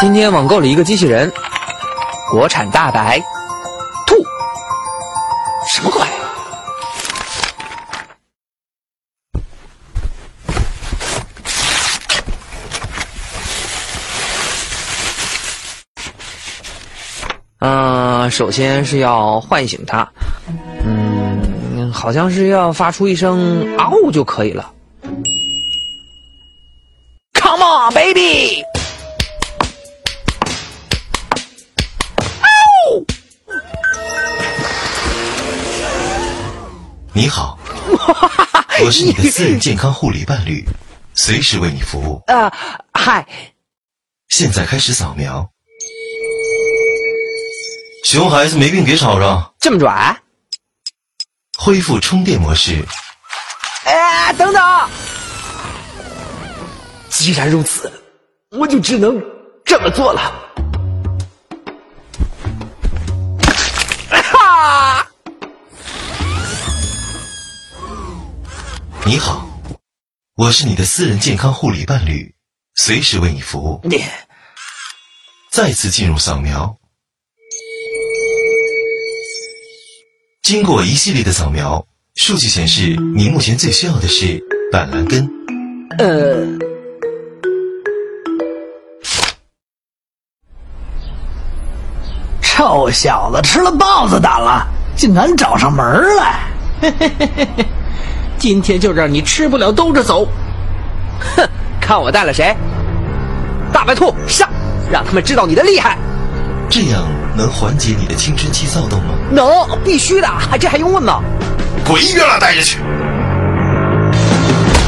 今天网购了一个机器人，国产大白兔，什么鬼？嗯，首先是要唤醒它，嗯，好像是要发出一声“嗷”就可以了。Come on, baby！你好，我是你的私人健康护理伴侣，随时为你服务。呃，嗨，现在开始扫描。熊孩子没病别吵吵，这么拽？恢复充电模式。哎，等等！既然如此，我就只能这么做了。你好，我是你的私人健康护理伴侣，随时为你服务。你再次进入扫描，经过一系列的扫描，数据显示你目前最需要的是板蓝根。呃，臭小子，吃了豹子胆了，竟敢找上门来！嘿嘿嘿嘿嘿，今天就让你吃不了兜着走。哼，看我带了谁？大白兔上，让他们知道你的厉害。这样能缓解你的青春期躁动吗？能，必须的，还这还用问吗？滚一边了，带着去！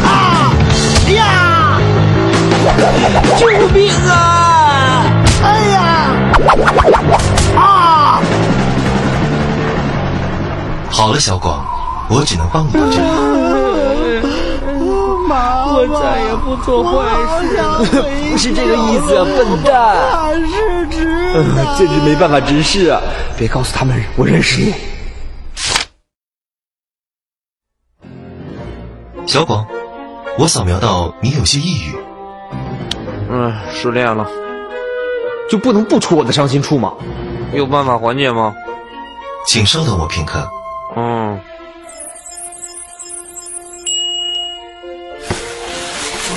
啊呀！救命啊！哎呀！啊！好了，小广，我只能帮你到这里。妈我再也不做坏事了。不是这个意思啊，笨蛋！他是直没办法直视啊！别告诉他们我认识你。小广，我扫描到你有些抑郁，嗯，失恋了，就不能不出我的伤心处吗？有办法缓解吗？请稍等我片刻。嗯。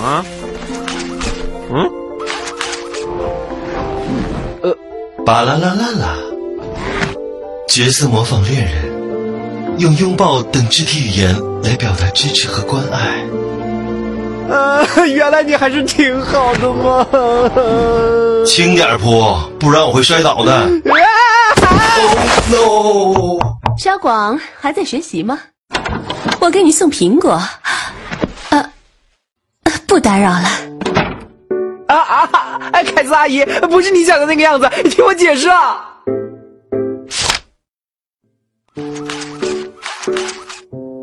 啊？嗯？呃巴啦啦啦啦！角色模仿恋人，用拥抱等肢体语言来表达支持和关爱。啊，原来你还是挺好的嘛！轻点扑，不然我会摔倒的。Oh no！小广还在学习吗？我给你送苹果。呃，不打扰了。啊啊！哎，凯子阿姨，不是你想的那个样子，你听我解释啊！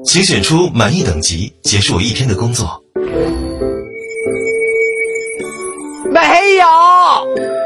请选出满意等级，结束我一天的工作。没有。